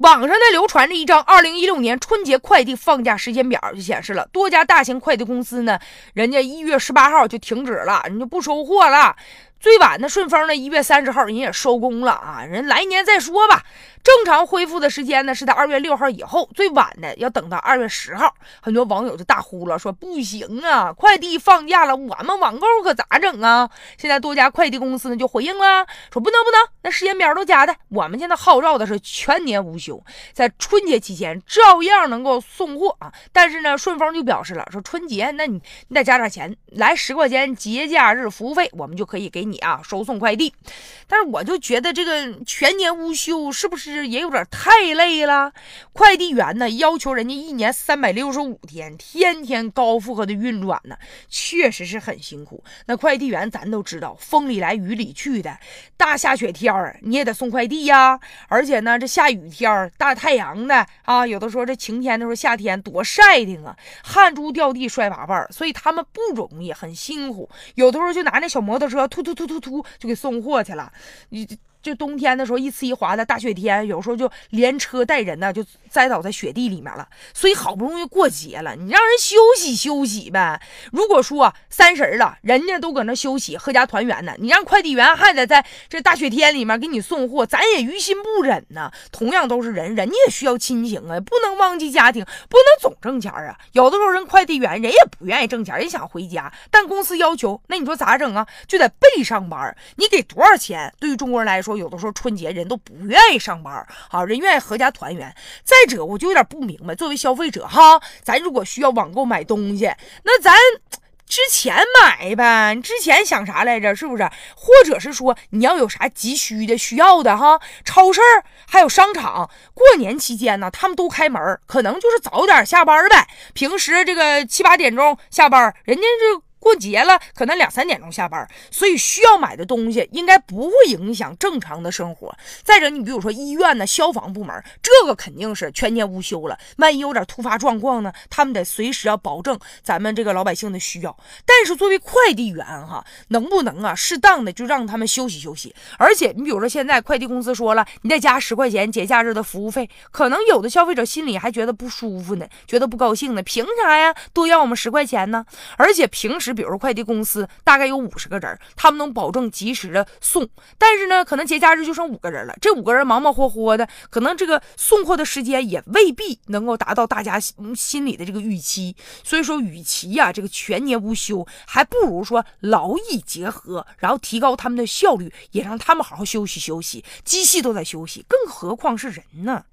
网上呢流传着一张二零一六年春节快递放假时间表，就显示了多家大型快递公司呢，人家一月十八号就停止了，人家不收货了。最晚的顺丰呢，一月三十号人也收工了啊，人来年再说吧。正常恢复的时间呢是在二月六号以后，最晚的要等到二月十号。很多网友就大呼了，说不行啊，快递放假了，我们网购可咋整啊？现在多家快递公司呢就回应了，说不能不能，那时间表都假的。我们现在号召的是全年无休，在春节期间照样能够送货啊。但是呢，顺丰就表示了，说春节那你你得加点钱，来十块钱节假日服务费，我们就可以给你啊收送快递。但是我就觉得这个全年无休是不是？也有点太累了，快递员呢要求人家一年三百六十五天，天天高负荷的运转呢，确实是很辛苦。那快递员咱都知道，风里来雨里去的，大下雪天儿你也得送快递呀。而且呢，这下雨天大太阳的啊，有的时候这晴天的时候，夏天多晒的啊，汗珠掉地摔八瓣儿，所以他们不容易，很辛苦。有的时候就拿那小摩托车突突突突突就给送货去了，你。就冬天的时候，一呲一滑的大雪天，有时候就连车带人呢，就栽倒在雪地里面了。所以好不容易过节了，你让人休息休息呗。如果说三十了，人家都搁那休息、阖家团圆呢，你让快递员还得在这大雪天里面给你送货，咱也于心不忍呐。同样都是人，人家也需要亲情啊，不能忘记家庭，不能总挣钱啊。有的时候人快递员人也不愿意挣钱，人想回家，但公司要求，那你说咋整啊？就得备上班。你给多少钱？对于中国人来说。有的时候春节人都不愿意上班啊，人愿意合家团圆。再者，我就有点不明白，作为消费者哈，咱如果需要网购买东西，那咱之前买呗。之前想啥来着？是不是？或者是说你要有啥急需的、需要的哈？超市还有商场，过年期间呢，他们都开门，可能就是早点下班呗。平时这个七八点钟下班，人家就。过节了，可能两三点钟下班，所以需要买的东西应该不会影响正常的生活。再者，你比如说医院呢、消防部门，这个肯定是全年无休了。万一有点突发状况呢，他们得随时要保证咱们这个老百姓的需要。但是作为快递员哈，能不能啊，适当的就让他们休息休息？而且你比如说现在快递公司说了，你再加十块钱节假日的服务费，可能有的消费者心里还觉得不舒服呢，觉得不高兴呢。凭啥呀？多要我们十块钱呢？而且平时。比如快递公司大概有五十个人，他们能保证及时的送，但是呢，可能节假日就剩五个人了。这五个人忙忙活活的，可能这个送货的时间也未必能够达到大家心里的这个预期。所以说，与其呀这个全年无休，还不如说劳逸结合，然后提高他们的效率，也让他们好好休息休息。机器都在休息，更何况是人呢？